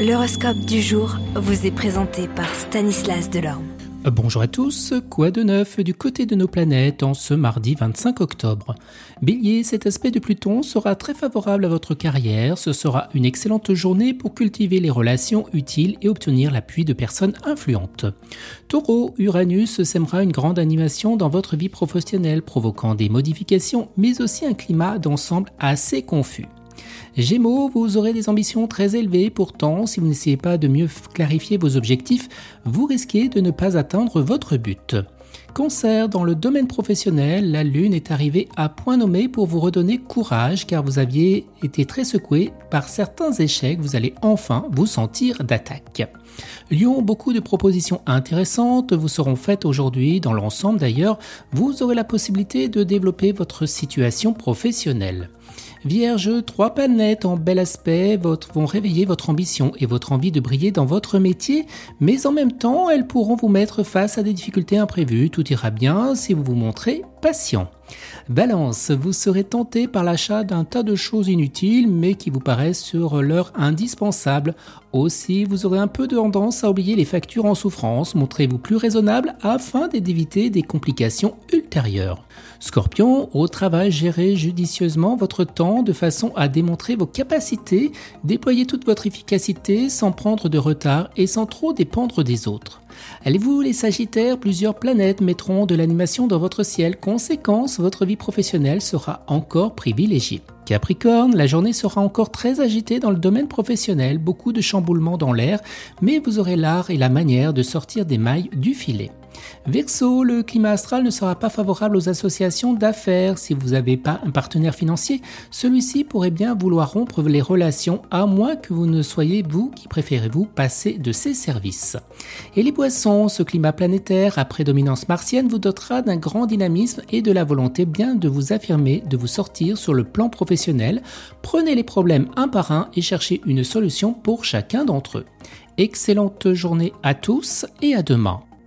L'horoscope du jour vous est présenté par Stanislas Delorme. Bonjour à tous, quoi de neuf du côté de nos planètes en ce mardi 25 octobre? Bélier, cet aspect de Pluton sera très favorable à votre carrière, ce sera une excellente journée pour cultiver les relations utiles et obtenir l'appui de personnes influentes. Taureau, Uranus sèmera une grande animation dans votre vie professionnelle, provoquant des modifications mais aussi un climat d'ensemble assez confus. Gémeaux, vous aurez des ambitions très élevées, pourtant, si vous n'essayez pas de mieux clarifier vos objectifs, vous risquez de ne pas atteindre votre but. Cancer, dans le domaine professionnel, la Lune est arrivée à point nommé pour vous redonner courage car vous aviez été très secoué par certains échecs, vous allez enfin vous sentir d'attaque. Lyon, beaucoup de propositions intéressantes vous seront faites aujourd'hui, dans l'ensemble d'ailleurs, vous aurez la possibilité de développer votre situation professionnelle. Vierge, trois planètes en bel aspect vont réveiller votre ambition et votre envie de briller dans votre métier, mais en même temps, elles pourront vous mettre face à des difficultés imprévues. Tout ira bien si vous vous montrez patient. Balance, vous serez tenté par l'achat d'un tas de choses inutiles mais qui vous paraissent sur l'heure indispensables. Aussi, vous aurez un peu de tendance à oublier les factures en souffrance. Montrez-vous plus raisonnable afin d'éviter des complications ultérieures. Scorpion, au travail, gérez judicieusement votre temps de façon à démontrer vos capacités, déployez toute votre efficacité sans prendre de retard et sans trop dépendre des autres. Allez-vous les Sagittaires, plusieurs planètes mettront de l'animation dans votre ciel. Conséquence, votre vie professionnelle sera encore privilégiée. Capricorne, la journée sera encore très agitée dans le domaine professionnel, beaucoup de chamboulements dans l'air, mais vous aurez l'art et la manière de sortir des mailles du filet. Verseau, le climat astral ne sera pas favorable aux associations d'affaires. Si vous n'avez pas un partenaire financier, celui-ci pourrait bien vouloir rompre les relations, à moins que vous ne soyez vous qui préférez-vous passer de ses services. Et les poissons, ce climat planétaire à prédominance martienne vous dotera d'un grand dynamisme et de la volonté bien de vous affirmer, de vous sortir sur le plan professionnel. Prenez les problèmes un par un et cherchez une solution pour chacun d'entre eux. Excellente journée à tous et à demain.